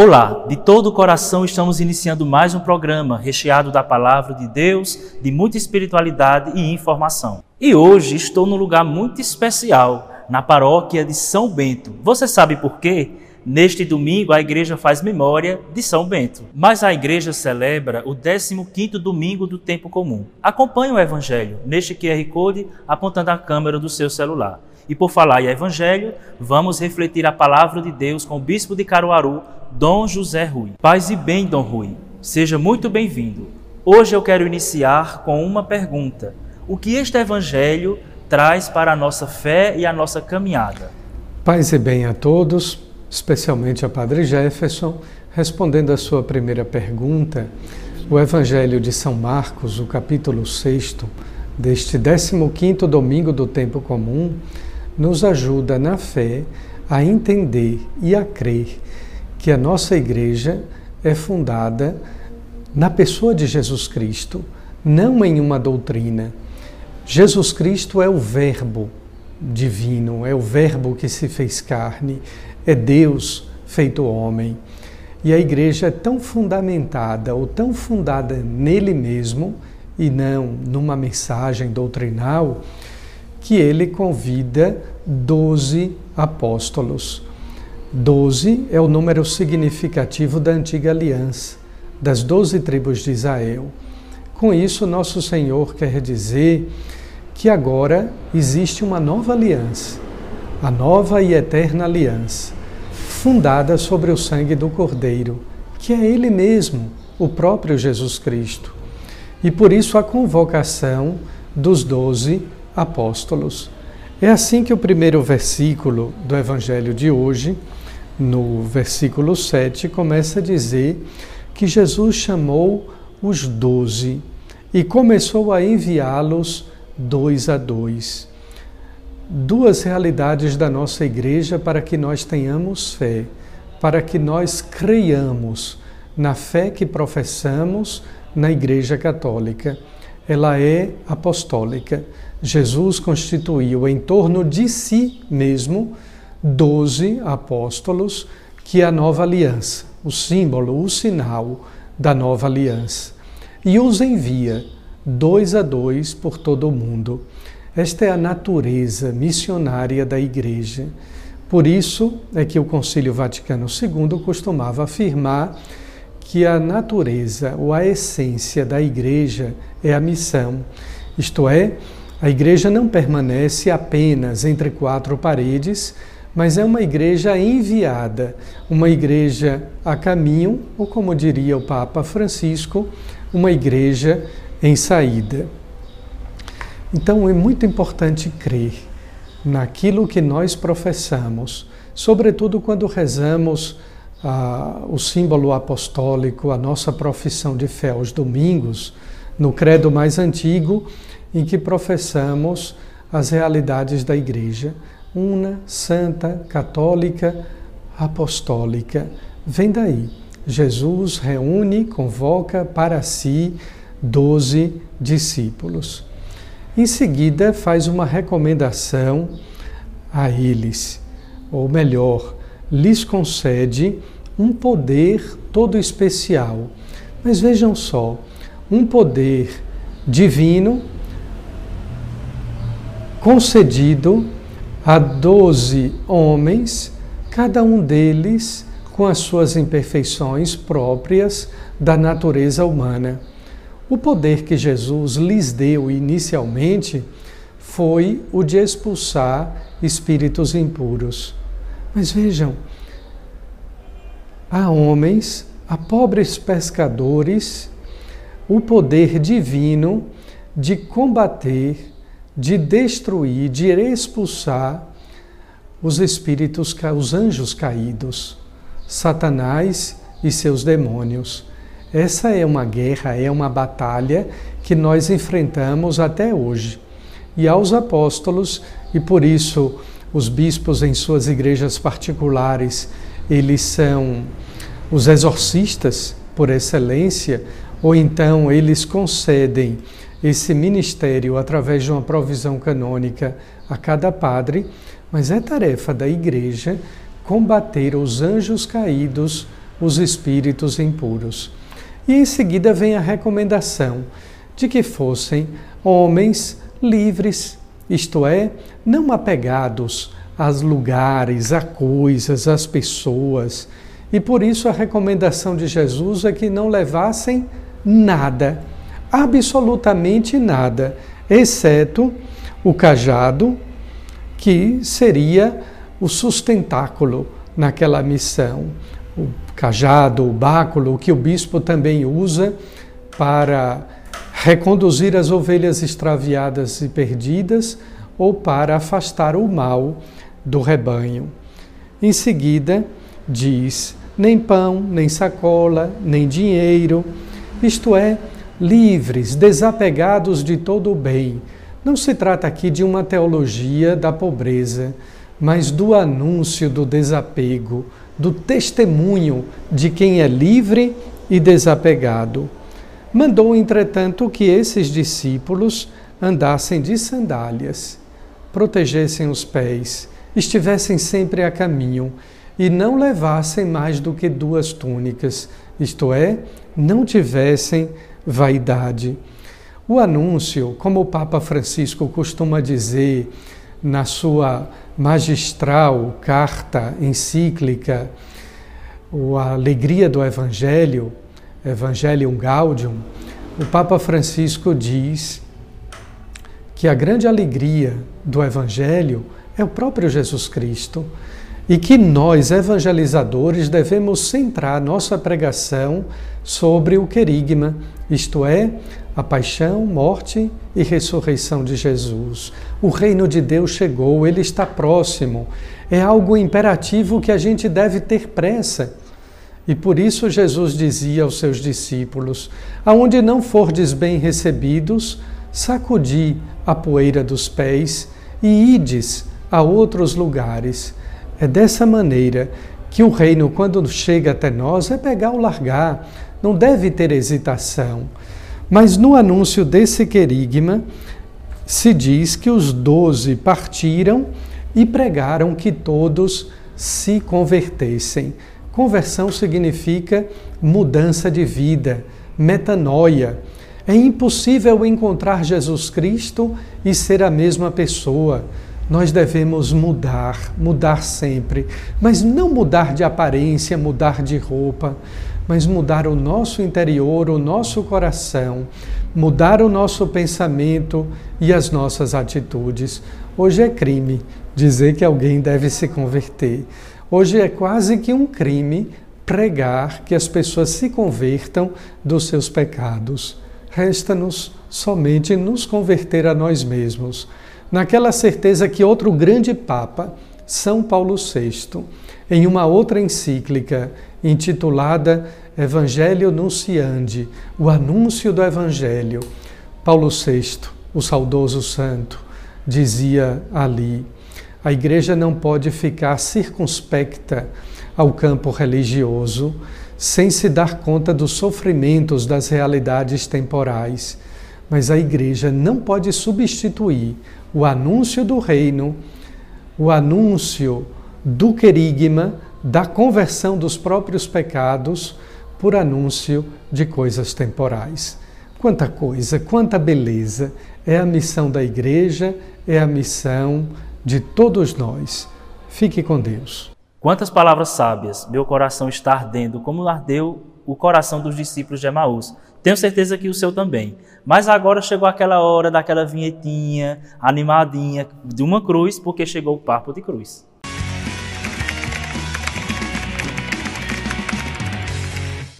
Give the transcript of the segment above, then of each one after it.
Olá, de todo o coração estamos iniciando mais um programa recheado da palavra de Deus, de muita espiritualidade e informação. E hoje estou num lugar muito especial, na paróquia de São Bento. Você sabe por quê? Neste domingo a igreja faz memória de São Bento, mas a igreja celebra o 15º domingo do tempo comum. Acompanhe o evangelho neste QR Code apontando a câmera do seu celular. E por falar em evangelho, vamos refletir a palavra de Deus com o bispo de Caruaru, Dom José Rui. Paz e bem, Dom Rui. Seja muito bem-vindo. Hoje eu quero iniciar com uma pergunta: O que este evangelho traz para a nossa fé e a nossa caminhada? Paz e bem a todos, especialmente a Padre Jefferson, respondendo a sua primeira pergunta. O Evangelho de São Marcos, o capítulo 6 deste 15º domingo do tempo comum, nos ajuda na fé a entender e a crer que a nossa igreja é fundada na pessoa de Jesus Cristo, não em uma doutrina. Jesus Cristo é o Verbo divino, é o Verbo que se fez carne, é Deus feito homem. E a igreja é tão fundamentada ou tão fundada nele mesmo e não numa mensagem doutrinal que ele convida doze apóstolos. Doze é o número significativo da antiga aliança, das doze tribos de Israel. Com isso, nosso Senhor quer dizer que agora existe uma nova aliança, a nova e eterna aliança, fundada sobre o sangue do Cordeiro, que é Ele mesmo, o próprio Jesus Cristo. E por isso a convocação dos doze apóstolos. É assim que o primeiro versículo do Evangelho de hoje, no versículo 7, começa a dizer que Jesus chamou os doze e começou a enviá-los dois a dois. Duas realidades da nossa igreja para que nós tenhamos fé, para que nós creiamos na fé que professamos na Igreja Católica. Ela é apostólica. Jesus constituiu em torno de si mesmo doze apóstolos, que é a nova aliança, o símbolo, o sinal da nova aliança. E os envia dois a dois por todo o mundo. Esta é a natureza missionária da Igreja. Por isso é que o Concílio Vaticano II costumava afirmar que a natureza ou a essência da Igreja é a missão, isto é, a igreja não permanece apenas entre quatro paredes, mas é uma igreja enviada, uma igreja a caminho, ou como diria o Papa Francisco, uma igreja em saída. Então é muito importante crer naquilo que nós professamos, sobretudo quando rezamos ah, o símbolo apostólico, a nossa profissão de fé aos domingos, no credo mais antigo, em que professamos as realidades da Igreja, una, santa, católica, apostólica. Vem daí. Jesus reúne, convoca para si doze discípulos. Em seguida, faz uma recomendação a eles, ou melhor, lhes concede um poder todo especial. Mas vejam só, um poder divino concedido a doze homens, cada um deles com as suas imperfeições próprias da natureza humana. O poder que Jesus lhes deu inicialmente foi o de expulsar espíritos impuros. Mas vejam, há homens, há pobres pescadores, o poder divino de combater de destruir, de expulsar os espíritos, os anjos caídos. Satanás e seus demônios. Essa é uma guerra, é uma batalha que nós enfrentamos até hoje. E aos apóstolos, e por isso os bispos em suas igrejas particulares, eles são os exorcistas por excelência, ou então eles concedem esse ministério através de uma provisão canônica a cada padre, mas é tarefa da igreja combater os anjos caídos, os espíritos impuros. E em seguida vem a recomendação de que fossem homens livres, isto é, não apegados aos lugares, a coisas, às pessoas. E por isso a recomendação de Jesus é que não levassem nada, absolutamente nada, exceto o cajado, que seria o sustentáculo naquela missão. O cajado, o báculo, que o bispo também usa para reconduzir as ovelhas extraviadas e perdidas ou para afastar o mal do rebanho. Em seguida, diz: nem pão, nem sacola, nem dinheiro, isto é, livres, desapegados de todo o bem. Não se trata aqui de uma teologia da pobreza, mas do anúncio do desapego, do testemunho de quem é livre e desapegado. Mandou, entretanto, que esses discípulos andassem de sandálias, protegessem os pés, estivessem sempre a caminho e não levassem mais do que duas túnicas, isto é, não tivessem vaidade. O anúncio, como o Papa Francisco costuma dizer na sua magistral carta encíclica, a alegria do Evangelho, Evangelium Gaudium, o Papa Francisco diz que a grande alegria do Evangelho é o próprio Jesus Cristo e que nós, evangelizadores, devemos centrar nossa pregação sobre o querigma, isto é, a paixão, morte e ressurreição de Jesus. O reino de Deus chegou, ele está próximo. É algo imperativo que a gente deve ter pressa. E por isso Jesus dizia aos seus discípulos: Aonde não fordes bem recebidos, sacudi a poeira dos pés e ides a outros lugares. É dessa maneira que o reino, quando chega até nós, é pegar ou largar, não deve ter hesitação. Mas no anúncio desse querigma, se diz que os doze partiram e pregaram que todos se convertessem. Conversão significa mudança de vida, metanoia. É impossível encontrar Jesus Cristo e ser a mesma pessoa. Nós devemos mudar, mudar sempre, mas não mudar de aparência, mudar de roupa, mas mudar o nosso interior, o nosso coração, mudar o nosso pensamento e as nossas atitudes. Hoje é crime dizer que alguém deve se converter. Hoje é quase que um crime pregar que as pessoas se convertam dos seus pecados. Resta-nos somente nos converter a nós mesmos, naquela certeza que outro grande Papa, São Paulo VI, em uma outra encíclica intitulada Evangelho Nunciandi, o anúncio do Evangelho, Paulo VI, o saudoso santo, dizia ali: a igreja não pode ficar circunspecta ao campo religioso sem se dar conta dos sofrimentos das realidades temporais. Mas a igreja não pode substituir o anúncio do reino, o anúncio do querigma, da conversão dos próprios pecados, por anúncio de coisas temporais. Quanta coisa, quanta beleza! É a missão da igreja, é a missão de todos nós. Fique com Deus. Quantas palavras sábias! Meu coração está ardendo, como ardeu o coração dos discípulos de Emaús. Tenho certeza que o seu também. Mas agora chegou aquela hora daquela vinhetinha animadinha de uma cruz, porque chegou o papo de cruz.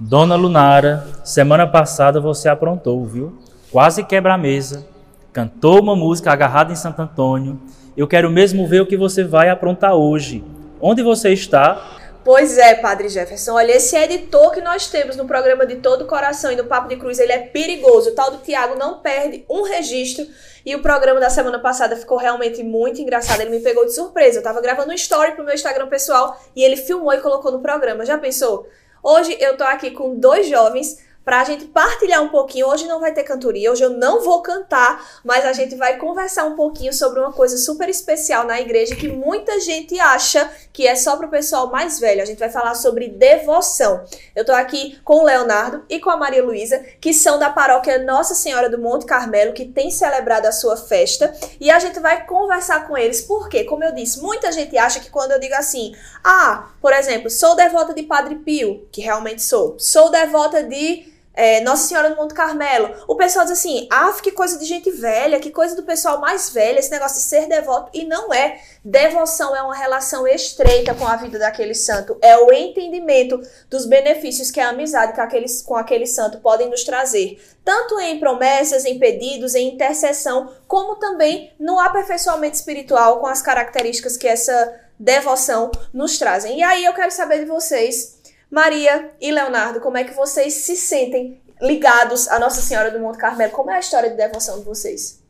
Dona Lunara, semana passada você aprontou, viu? Quase quebra a mesa, cantou uma música agarrada em Santo Antônio eu quero mesmo ver o que você vai aprontar hoje. Onde você está, Pois é, Padre Jefferson. Olha, esse editor que nós temos no programa de Todo Coração e no Papo de Cruz, ele é perigoso. O tal do Tiago não perde um registro. E o programa da semana passada ficou realmente muito engraçado. Ele me pegou de surpresa. Eu tava gravando um story pro meu Instagram pessoal e ele filmou e colocou no programa. Já pensou? Hoje eu tô aqui com dois jovens para a gente partilhar um pouquinho. Hoje não vai ter cantoria, hoje eu não vou cantar, mas a gente vai conversar um pouquinho sobre uma coisa super especial na igreja que muita gente acha que é só para o pessoal mais velho. A gente vai falar sobre devoção. Eu tô aqui com o Leonardo e com a Maria Luísa, que são da paróquia Nossa Senhora do Monte Carmelo, que tem celebrado a sua festa, e a gente vai conversar com eles, porque, como eu disse, muita gente acha que quando eu digo assim, ah, por exemplo, sou devota de Padre Pio, que realmente sou, sou devota de é, Nossa Senhora do Monte Carmelo. O pessoal diz assim: ah, que coisa de gente velha, que coisa do pessoal mais velho, esse negócio de ser devoto. E não é. Devoção é uma relação estreita com a vida daquele santo. É o entendimento dos benefícios que a amizade com aquele, com aquele santo podem nos trazer. Tanto em promessas, em pedidos, em intercessão, como também no aperfeiçoamento espiritual com as características que essa devoção nos trazem. E aí eu quero saber de vocês Maria e Leonardo, como é que vocês se sentem ligados à Nossa Senhora do Monte Carmelo? Como é a história de devoção de vocês?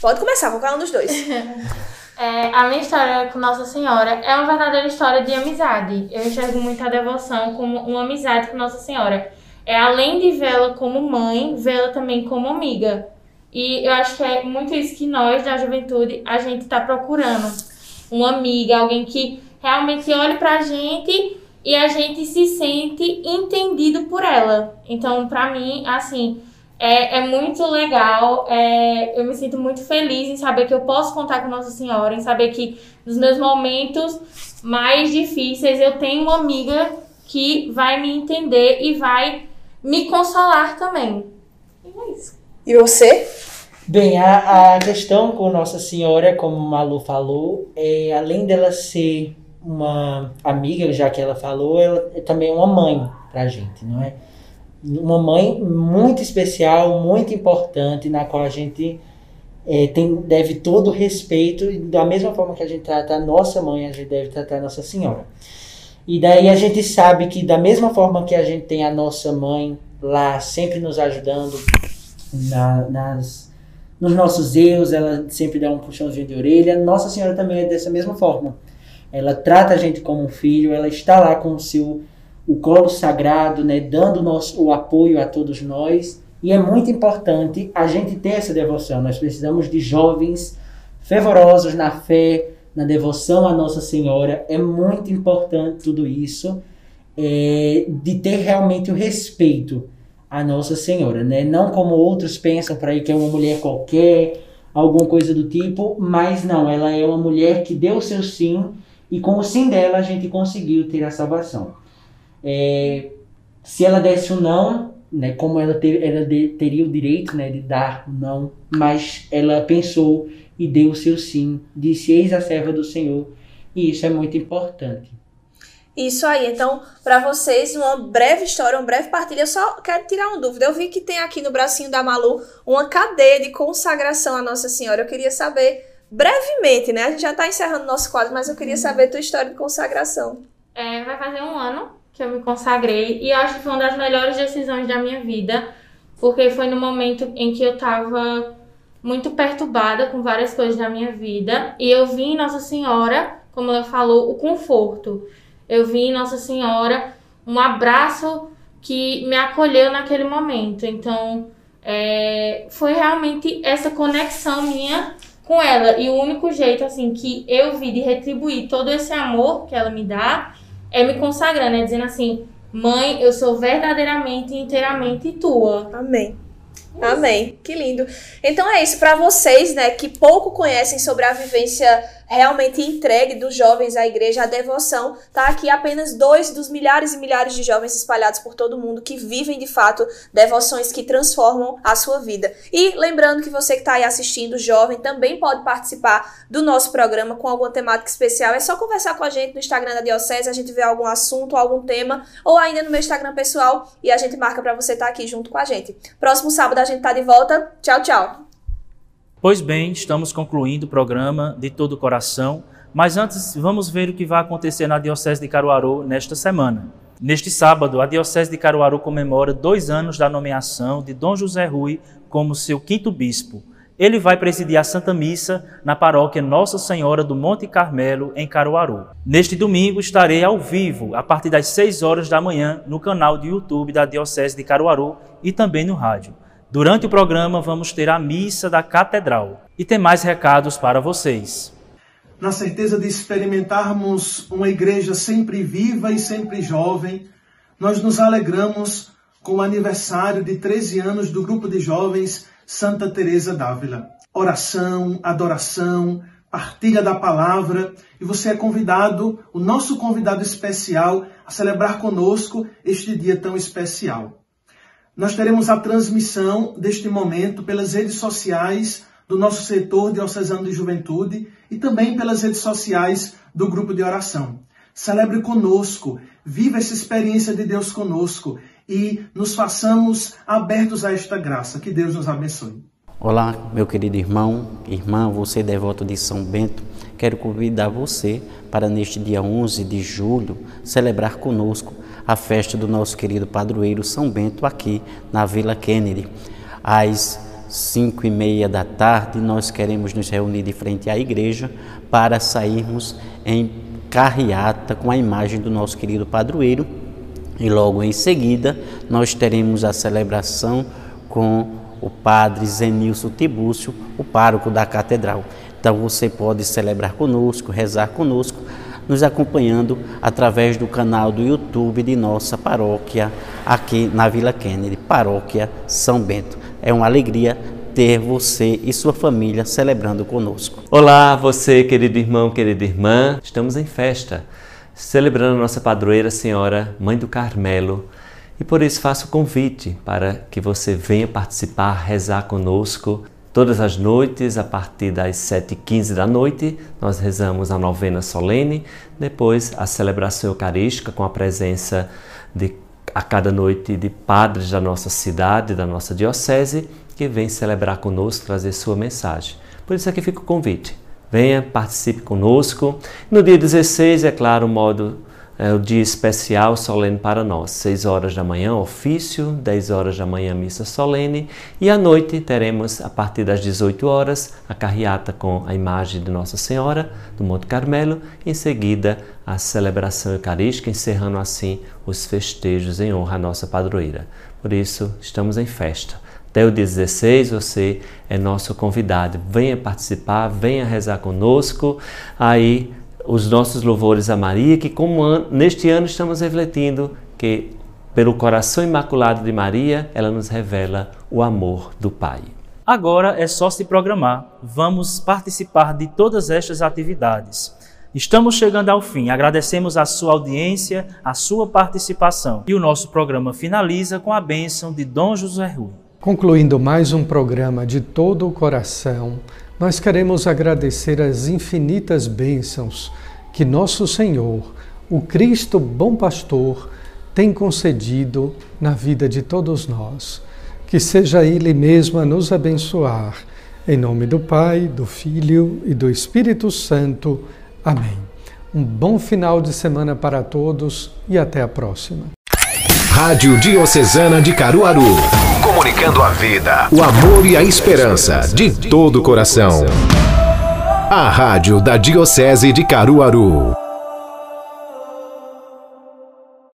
Pode começar, qualquer um dos dois. É, a minha história com Nossa Senhora é uma verdadeira história de amizade. Eu enxergo muito a devoção como uma amizade com Nossa Senhora. É além de vê-la como mãe, vê-la também como amiga. E eu acho que é muito isso que nós, da juventude, a gente está procurando. Uma amiga, alguém que realmente olhe pra gente e a gente se sente entendido por ela. Então, para mim, assim, é, é muito legal. É, eu me sinto muito feliz em saber que eu posso contar com Nossa Senhora, em saber que nos meus momentos mais difíceis eu tenho uma amiga que vai me entender e vai me consolar também. E é isso. E você? Bem, a, a questão com Nossa Senhora, como o Malu falou, é além dela ser uma amiga, já que ela falou, ela é também uma mãe pra gente, não é? Uma mãe muito especial, muito importante, na qual a gente é, tem, deve todo o respeito, da mesma forma que a gente trata a nossa mãe, a gente deve tratar a Nossa Senhora. E daí a gente sabe que da mesma forma que a gente tem a nossa mãe lá, sempre nos ajudando na, nas, nos nossos erros, ela sempre dá um puxãozinho de orelha, Nossa Senhora também é dessa mesma forma ela trata a gente como um filho, ela está lá com o seu o colo sagrado, né, dando nosso, o apoio a todos nós. E é muito importante a gente ter essa devoção. Nós precisamos de jovens fervorosos na fé, na devoção à Nossa Senhora. É muito importante tudo isso, é, de ter realmente o respeito à Nossa Senhora, né? Não como outros pensam para aí que é uma mulher qualquer, alguma coisa do tipo, mas não, ela é uma mulher que deu seu sim e com o sim dela a gente conseguiu ter a salvação. É, se ela desse o um não, né, como ela, ter, ela de, teria o direito né, de dar o não, mas ela pensou e deu o seu sim, disse: Eis a serva do Senhor, e isso é muito importante. Isso aí, então, para vocês, uma breve história, uma breve partilha. Eu só quero tirar uma dúvida. Eu vi que tem aqui no bracinho da Malu uma cadeia de consagração à Nossa Senhora. Eu queria saber brevemente, né? A gente já está encerrando nosso quadro, mas eu queria saber a tua história de consagração. É, vai fazer um ano que eu me consagrei e eu acho que foi uma das melhores decisões da minha vida, porque foi no momento em que eu estava muito perturbada com várias coisas da minha vida e eu vi em Nossa Senhora, como ela falou, o conforto. Eu vi em Nossa Senhora um abraço que me acolheu naquele momento. Então, é, foi realmente essa conexão minha com ela. E o único jeito, assim, que eu vi de retribuir todo esse amor que ela me dá é me consagrando, é dizendo assim: Mãe, eu sou verdadeiramente e inteiramente tua. Amém. Amém. Que lindo. Então é isso para vocês, né, que pouco conhecem sobre a vivência realmente entregue dos jovens à igreja, a devoção, tá aqui apenas dois dos milhares e milhares de jovens espalhados por todo mundo que vivem de fato devoções que transformam a sua vida. E lembrando que você que está aí assistindo, jovem, também pode participar do nosso programa com alguma temática especial. É só conversar com a gente no Instagram da Diocese, a gente vê algum assunto, algum tema, ou ainda no meu Instagram pessoal e a gente marca para você estar tá aqui junto com a gente. Próximo sábado gente tá de volta. Tchau, tchau. Pois bem, estamos concluindo o programa de todo o coração, Mas antes, vamos ver o que vai acontecer na Diocese de Caruaru nesta semana. Neste sábado, a Diocese de Caruaru comemora dois anos da nomeação de Dom José Rui como seu quinto bispo. Ele vai presidir a Santa Missa na paróquia Nossa Senhora do Monte Carmelo, em Caruaru. Neste domingo estarei ao vivo, a partir das 6 horas da manhã, no canal do YouTube da Diocese de Caruaru e também no rádio. Durante o programa, vamos ter a missa da Catedral. E tem mais recados para vocês. Na certeza de experimentarmos uma igreja sempre viva e sempre jovem, nós nos alegramos com o aniversário de 13 anos do grupo de jovens Santa Teresa d'Ávila. Oração, adoração, partilha da palavra e você é convidado, o nosso convidado especial, a celebrar conosco este dia tão especial. Nós teremos a transmissão deste momento pelas redes sociais do nosso setor diocesano de juventude e também pelas redes sociais do grupo de oração. Celebre conosco, viva essa experiência de Deus conosco e nos façamos abertos a esta graça. Que Deus nos abençoe. Olá, meu querido irmão, irmã, você devoto de São Bento, quero convidar você para neste dia 11 de julho celebrar conosco a festa do nosso querido padroeiro São Bento aqui na Vila Kennedy. Às cinco e meia da tarde nós queremos nos reunir de frente à igreja para sairmos em carreata com a imagem do nosso querido padroeiro e logo em seguida nós teremos a celebração com o padre Zenilson Tibúcio, o pároco da catedral. Então você pode celebrar conosco, rezar conosco, nos acompanhando através do canal do YouTube de nossa paróquia aqui na Vila Kennedy, Paróquia São Bento. É uma alegria ter você e sua família celebrando conosco. Olá, você, querido irmão, querida irmã. Estamos em festa celebrando nossa padroeira Senhora Mãe do Carmelo. E por isso faço o convite para que você venha participar, rezar conosco. Todas as noites, a partir das 7h15 da noite, nós rezamos a novena solene, depois a celebração eucarística com a presença de a cada noite de padres da nossa cidade, da nossa diocese, que vem celebrar conosco, trazer sua mensagem. Por isso aqui fica o convite. Venha, participe conosco. No dia 16, é claro, o modo é o dia especial solene para nós. 6 horas da manhã, ofício, 10 horas da manhã, missa solene, e à noite teremos, a partir das 18 horas, a carreata com a imagem de Nossa Senhora do Monte Carmelo, em seguida a celebração eucarística, encerrando assim os festejos em honra à nossa padroeira. Por isso, estamos em festa. Até o dia 16 você é nosso convidado. Venha participar, venha rezar conosco. Aí os nossos louvores a Maria, que como an neste ano estamos refletindo que pelo coração imaculado de Maria, ela nos revela o amor do Pai. Agora é só se programar. Vamos participar de todas estas atividades. Estamos chegando ao fim. Agradecemos a sua audiência, a sua participação. E o nosso programa finaliza com a bênção de Dom José Rui. Concluindo mais um programa de todo o coração, nós queremos agradecer as infinitas bênçãos que nosso Senhor, o Cristo Bom Pastor, tem concedido na vida de todos nós. Que seja Ele mesmo a nos abençoar. Em nome do Pai, do Filho e do Espírito Santo. Amém. Um bom final de semana para todos e até a próxima. Rádio Diocesana de Caruaru. Comunicando a vida, o amor e a esperança de todo o coração. A Rádio da Diocese de Caruaru.